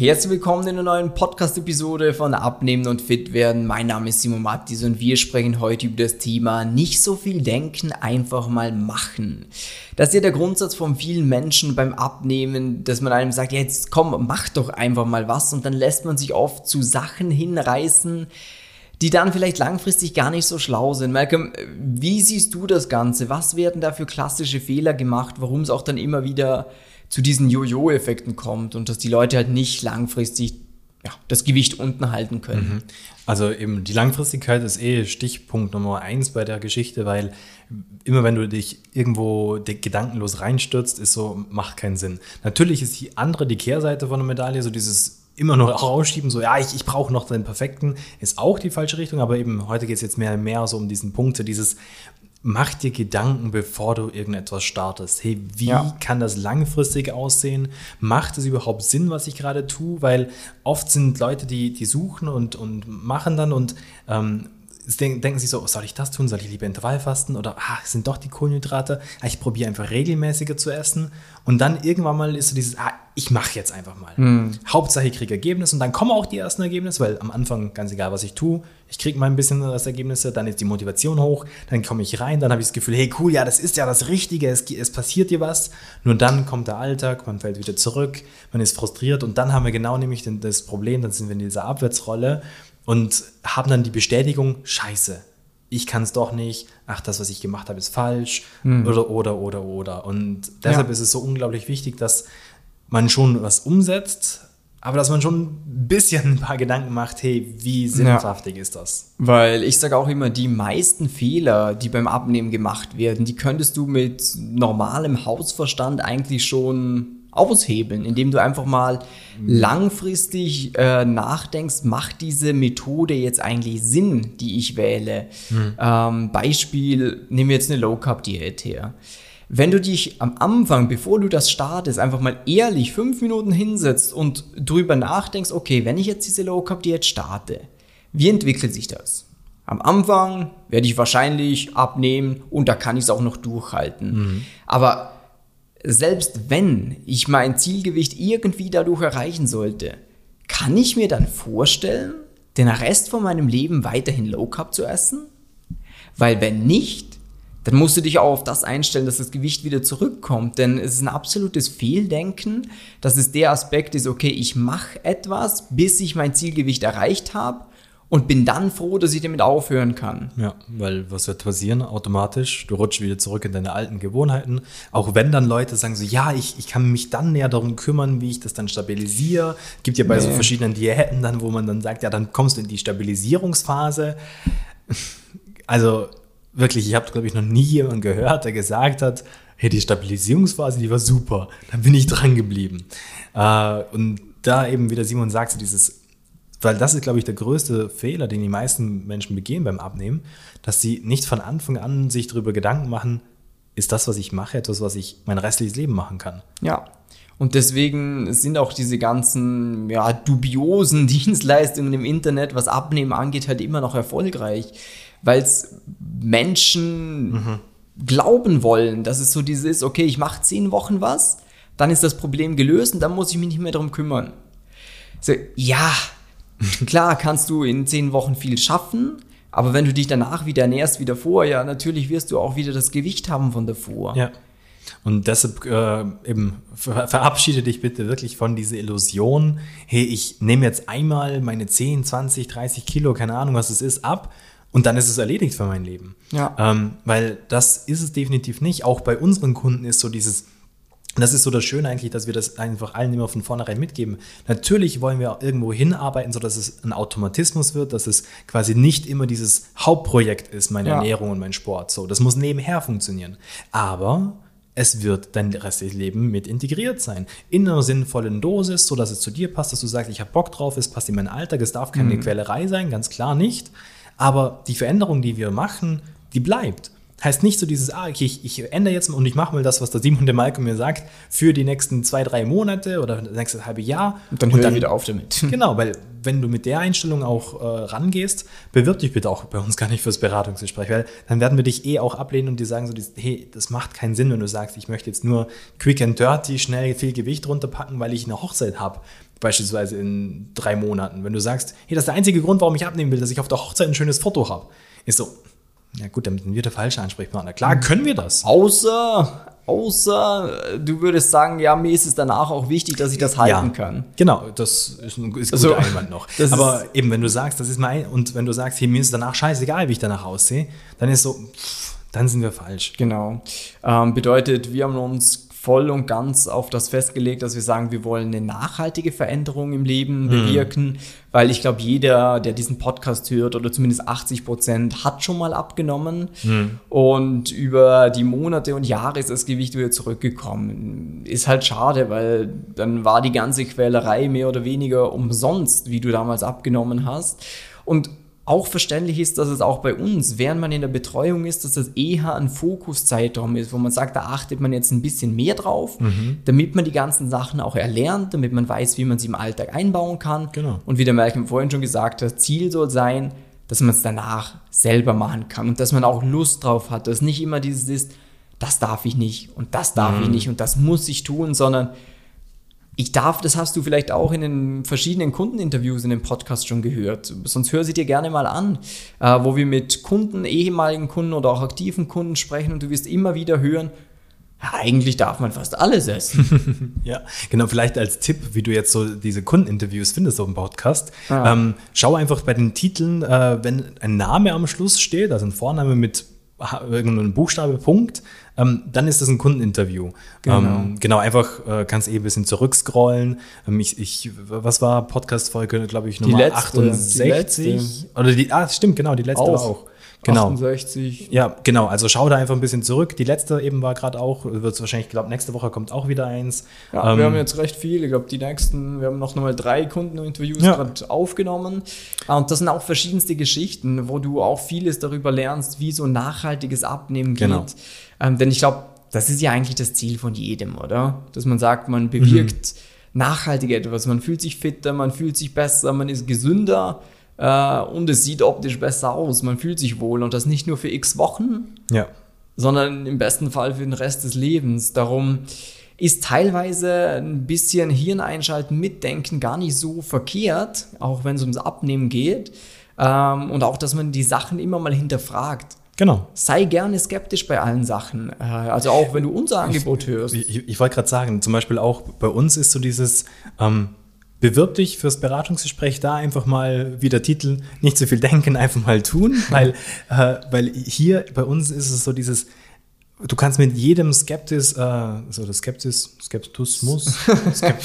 Herzlich willkommen in einer neuen Podcast-Episode von Abnehmen und Fit werden. Mein Name ist Simon Mattis und wir sprechen heute über das Thema nicht so viel denken, einfach mal machen. Das ist ja der Grundsatz von vielen Menschen beim Abnehmen, dass man einem sagt, ja, jetzt komm, mach doch einfach mal was und dann lässt man sich oft zu Sachen hinreißen, die dann vielleicht langfristig gar nicht so schlau sind. Malcolm, wie siehst du das Ganze? Was werden da für klassische Fehler gemacht, warum es auch dann immer wieder zu diesen Jojo-Effekten kommt und dass die Leute halt nicht langfristig ja, das Gewicht unten halten können. Mhm. Also eben die Langfristigkeit ist eh Stichpunkt Nummer eins bei der Geschichte, weil immer wenn du dich irgendwo gedankenlos reinstürzt, ist so, macht keinen Sinn. Natürlich ist die andere, die Kehrseite von der Medaille, so dieses immer noch rausschieben, so ja, ich, ich brauche noch den perfekten, ist auch die falsche Richtung, aber eben heute geht es jetzt mehr und mehr so um diesen Punkt, so dieses mach dir Gedanken, bevor du irgendetwas startest. Hey, wie ja. kann das langfristig aussehen? Macht es überhaupt Sinn, was ich gerade tue? Weil oft sind Leute, die, die suchen und, und machen dann und ähm, denken sich so, soll ich das tun? Soll ich lieber Intervallfasten? Oder ach, sind doch die Kohlenhydrate? Ah, ich probiere einfach regelmäßiger zu essen. Und dann irgendwann mal ist so dieses, ah, ich mache jetzt einfach mal. Mhm. Hauptsache ich kriege Ergebnisse und dann kommen auch die ersten Ergebnisse, weil am Anfang, ganz egal, was ich tue, ich kriege mal ein bisschen das Ergebnisse, dann ist die Motivation hoch, dann komme ich rein, dann habe ich das Gefühl, hey cool, ja, das ist ja das Richtige, es, es passiert dir was. Nur dann kommt der Alltag, man fällt wieder zurück, man ist frustriert und dann haben wir genau nämlich das Problem, dann sind wir in dieser Abwärtsrolle und haben dann die Bestätigung, scheiße, ich kann es doch nicht, ach, das, was ich gemacht habe, ist falsch mhm. oder, oder, oder, oder. Und deshalb ja. ist es so unglaublich wichtig, dass man schon was umsetzt, aber dass man schon ein bisschen ein paar Gedanken macht, hey, wie sinnhaftig ja. ist das? Weil ich sage auch immer, die meisten Fehler, die beim Abnehmen gemacht werden, die könntest du mit normalem Hausverstand eigentlich schon aushebeln, indem du einfach mal langfristig äh, nachdenkst, macht diese Methode jetzt eigentlich Sinn, die ich wähle? Mhm. Ähm, Beispiel, nehmen wir jetzt eine Low Carb Diät her. Wenn du dich am Anfang, bevor du das startest, einfach mal ehrlich fünf Minuten hinsetzt und drüber nachdenkst, okay, wenn ich jetzt diese Low Carb Diät starte, wie entwickelt sich das? Am Anfang werde ich wahrscheinlich abnehmen und da kann ich es auch noch durchhalten. Mhm. Aber selbst wenn ich mein Zielgewicht irgendwie dadurch erreichen sollte, kann ich mir dann vorstellen, den Rest von meinem Leben weiterhin Low Carb zu essen? Weil wenn nicht, dann musst du dich auch auf das einstellen, dass das Gewicht wieder zurückkommt. Denn es ist ein absolutes Fehldenken, dass es der Aspekt ist, okay, ich mache etwas, bis ich mein Zielgewicht erreicht habe und bin dann froh, dass ich damit aufhören kann. Ja, weil was wird passieren automatisch? Du rutschst wieder zurück in deine alten Gewohnheiten. Auch wenn dann Leute sagen so, ja, ich, ich kann mich dann näher darum kümmern, wie ich das dann stabilisiere. Gibt ja bei nee. so verschiedenen Diäten dann, wo man dann sagt, ja, dann kommst du in die Stabilisierungsphase. Also wirklich, ich habe, glaube ich, noch nie jemanden gehört, der gesagt hat, hey, die Stabilisierungsphase, die war super. Dann bin ich dran geblieben. Äh, und da eben, wie der Simon sagt, dieses weil das ist, glaube ich, der größte Fehler, den die meisten Menschen begehen beim Abnehmen, dass sie nicht von Anfang an sich darüber Gedanken machen, ist das, was ich mache, etwas, was ich mein restliches Leben machen kann. Ja. Und deswegen sind auch diese ganzen ja, dubiosen Dienstleistungen im Internet, was Abnehmen angeht, halt immer noch erfolgreich, weil es Menschen mhm. glauben wollen, dass es so dieses, okay, ich mache zehn Wochen was, dann ist das Problem gelöst und dann muss ich mich nicht mehr darum kümmern. So, ja, Klar kannst du in zehn Wochen viel schaffen, aber wenn du dich danach wieder ernährst wie davor, ja, natürlich wirst du auch wieder das Gewicht haben von davor. Ja. Und deshalb äh, eben ver verabschiede dich bitte wirklich von dieser Illusion, hey, ich nehme jetzt einmal meine 10, 20, 30 Kilo, keine Ahnung, was es ist, ab und dann ist es erledigt für mein Leben. Ja. Ähm, weil das ist es definitiv nicht. Auch bei unseren Kunden ist so dieses, das ist so das Schöne eigentlich, dass wir das einfach allen immer von vornherein mitgeben. Natürlich wollen wir irgendwo hinarbeiten, sodass es ein Automatismus wird, dass es quasi nicht immer dieses Hauptprojekt ist, meine ja. Ernährung und mein Sport. So, das muss nebenher funktionieren. Aber es wird dein restliches Leben mit integriert sein. In einer sinnvollen Dosis, sodass es zu dir passt, dass du sagst, ich habe Bock drauf, es passt in meinen Alltag, es darf keine mhm. Quälerei sein, ganz klar nicht. Aber die Veränderung, die wir machen, die bleibt. Heißt nicht so dieses, ah, okay, ich, ich ändere jetzt mal und ich mache mal das, was der Simon de Malcolm mir sagt, für die nächsten zwei, drei Monate oder das nächste halbe Jahr. Und dann, und dann wieder auf damit. Genau, weil wenn du mit der Einstellung auch äh, rangehst, bewirb dich bitte auch bei uns gar nicht fürs Beratungsgespräch, weil dann werden wir dich eh auch ablehnen und dir sagen so, hey, das macht keinen Sinn, wenn du sagst, ich möchte jetzt nur quick and dirty, schnell viel Gewicht runterpacken, weil ich eine Hochzeit habe beispielsweise in drei Monaten. Wenn du sagst, hey, das ist der einzige Grund, warum ich abnehmen will, dass ich auf der Hochzeit ein schönes Foto habe. Ist so, ja gut, dann sind wir der falsche Ansprechpartner. Klar, Mhm. können wir das. Außer, außer du würdest sagen, ja, mir ist es danach auch wichtig, dass ich das halten kann. Genau, das ist ein ist Also, guter Einwand noch. das Aber eben, wenn du sagst, das ist mein, und wenn du sagst, hier, mir ist danach scheißegal, wie ich danach aussehe, dann ist so, pff, dann sind wir falsch. Genau. Ähm, bedeutet, wir haben uns voll und ganz auf das festgelegt, dass wir sagen, wir wollen eine nachhaltige Veränderung im Leben bewirken, weil ich glaube, jeder, der diesen Podcast hört, oder zumindest 80 Prozent, hat schon mal abgenommen und über die Monate und Jahre ist das Gewicht wieder zurückgekommen. Ist halt schade, weil dann war die ganze Quälerei mehr oder weniger umsonst, wie du damals abgenommen hast. Und auch verständlich ist, dass es auch bei uns, während man in der Betreuung ist, dass das eher ein Fokuszeitraum ist, wo man sagt, da achtet man jetzt ein bisschen mehr drauf, damit man die ganzen Sachen auch erlernt, damit man weiß, wie man sie im Alltag einbauen kann. Genau. Und wie der Malcolm vorhin schon gesagt hat, Ziel soll sein, dass man es danach selber machen kann und dass man auch Lust drauf hat, dass nicht immer dieses ist, das darf ich nicht und das darf ich nicht und das muss ich tun, sondern ich darf, das hast du vielleicht auch in den verschiedenen Kundeninterviews in dem Podcast schon gehört. Sonst hör sie dir gerne mal an, äh, wo wir mit Kunden, ehemaligen Kunden oder auch aktiven Kunden sprechen und du wirst immer wieder hören, ja, eigentlich darf man fast alles essen. Ja, genau, vielleicht als Tipp, wie du jetzt so diese Kundeninterviews findest auf dem Podcast. Ah. Ähm, schau einfach bei den Titeln, äh, wenn ein Name am Schluss steht, also ein Vorname mit irgendeinem Buchstabe, Punkt, ähm, dann ist das ein Kundeninterview. Genau. Ähm, genau, einfach äh, kannst eh ein bisschen zurückscrollen. Ähm, ich, ich, was war Podcast-Folge, glaube ich, Nummer letzte, 68? die letzte. Oder die, ah, stimmt, genau, die letzte war auch. Genau. 68. Ja, genau. Also schau da einfach ein bisschen zurück. Die letzte eben war gerade auch, wird wahrscheinlich, ich glaube, nächste Woche kommt auch wieder eins. Ja, Ähm, wir haben jetzt recht viel. Ich glaube, die nächsten, wir haben noch nochmal drei Kundeninterviews Ja. gerade aufgenommen. Ah, Und das sind auch verschiedenste Geschichten, wo du auch vieles darüber lernst, wie so nachhaltiges Abnehmen geht. Genau. Ähm, denn ich glaube, das ist ja eigentlich das Ziel von jedem, oder? Dass man sagt, man bewirkt nachhaltig etwas. Man fühlt sich fitter, man fühlt sich besser, man ist gesünder äh, und es sieht optisch besser aus. Man fühlt sich wohl und das nicht nur für x Wochen, ja. sondern im besten Fall für den Rest des Lebens. Darum ist teilweise ein bisschen Hirn einschalten, mitdenken gar nicht so verkehrt, auch wenn es ums Abnehmen geht. Ähm, und auch, dass man die Sachen immer mal hinterfragt. Genau. Sei gerne skeptisch bei allen Sachen. Äh, also auch wenn du unser Angebot hörst. Ich, ich, ich wollte gerade sagen, zum Beispiel auch bei uns ist so dieses, ähm, bewirb dich fürs Beratungsgespräch da einfach mal, wie der Titel, nicht zu viel denken, einfach mal tun, weil, äh, weil hier bei uns ist es so dieses, du kannst mit jedem Skeptis, äh, so das Skeptis, Skeptusmus, Skep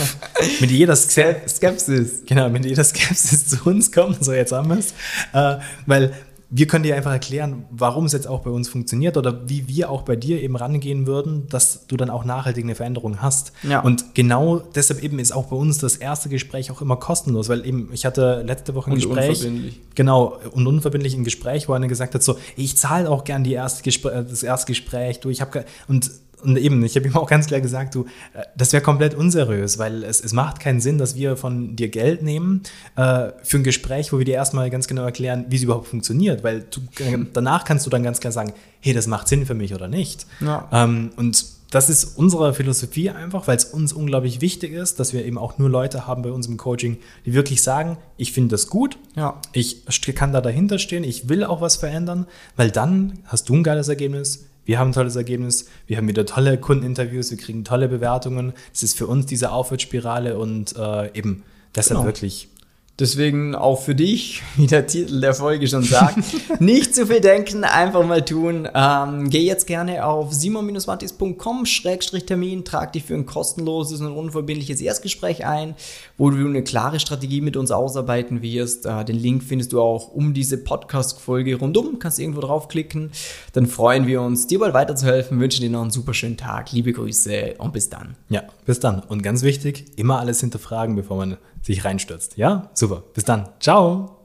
mit jeder Skep Skepsis. Genau, mit jeder Skepsis zu uns kommen, so jetzt haben wir es. Äh, weil wir können dir einfach erklären, warum es jetzt auch bei uns funktioniert oder wie wir auch bei dir eben rangehen würden, dass du dann auch nachhaltig eine Veränderung hast. Ja. Und genau deshalb eben ist auch bei uns das erste Gespräch auch immer kostenlos, weil eben ich hatte letzte Woche ein Und Gespräch. unverbindlich. Genau, und unverbindlich ein Gespräch, wo einer gesagt hat, so, ich zahle auch gern die erste Gespr äh, das erste Gespräch, du, ich habe und und eben, ich habe ihm auch ganz klar gesagt, du, äh, das wäre komplett unseriös, weil es, es macht keinen Sinn, dass wir von dir Geld nehmen äh, für ein Gespräch, wo wir dir erstmal ganz genau erklären, wie es überhaupt funktioniert, weil du, äh, danach kannst du dann ganz klar sagen, hey, das macht Sinn für mich oder nicht. Ja. Ähm, und das ist unsere Philosophie einfach, weil es uns unglaublich wichtig ist, dass wir eben auch nur Leute haben bei uns im Coaching, die wirklich sagen, ich finde das gut, Ja. ich kann da dahinter stehen, ich will auch was verändern, weil dann hast du ein geiles Ergebnis, wir haben ein tolles Ergebnis, wir haben wieder tolle Kundeninterviews, wir kriegen tolle Bewertungen. Es ist für uns diese Aufwärtsspirale und äh, eben deshalb Genau. wirklich. Deswegen auch für dich, wie der Titel der Folge schon sagt, nicht zu viel denken, einfach mal tun. Ähm, geh jetzt gerne auf simon-mattis.com-termin, trag dich für ein kostenloses und unverbindliches Erstgespräch ein, wo du eine klare Strategie mit uns ausarbeiten wirst. Äh, den Link findest du auch um diese Podcast-Folge rundum, kannst irgendwo draufklicken. Dann freuen wir uns, dir bald weiterzuhelfen, wünschen dir noch einen super schönen Tag. Liebe Grüße und bis dann. Ja, bis dann. Und ganz wichtig, immer alles hinterfragen, bevor man sich reinstürzt. Ja, super. Bis dann. Ciao.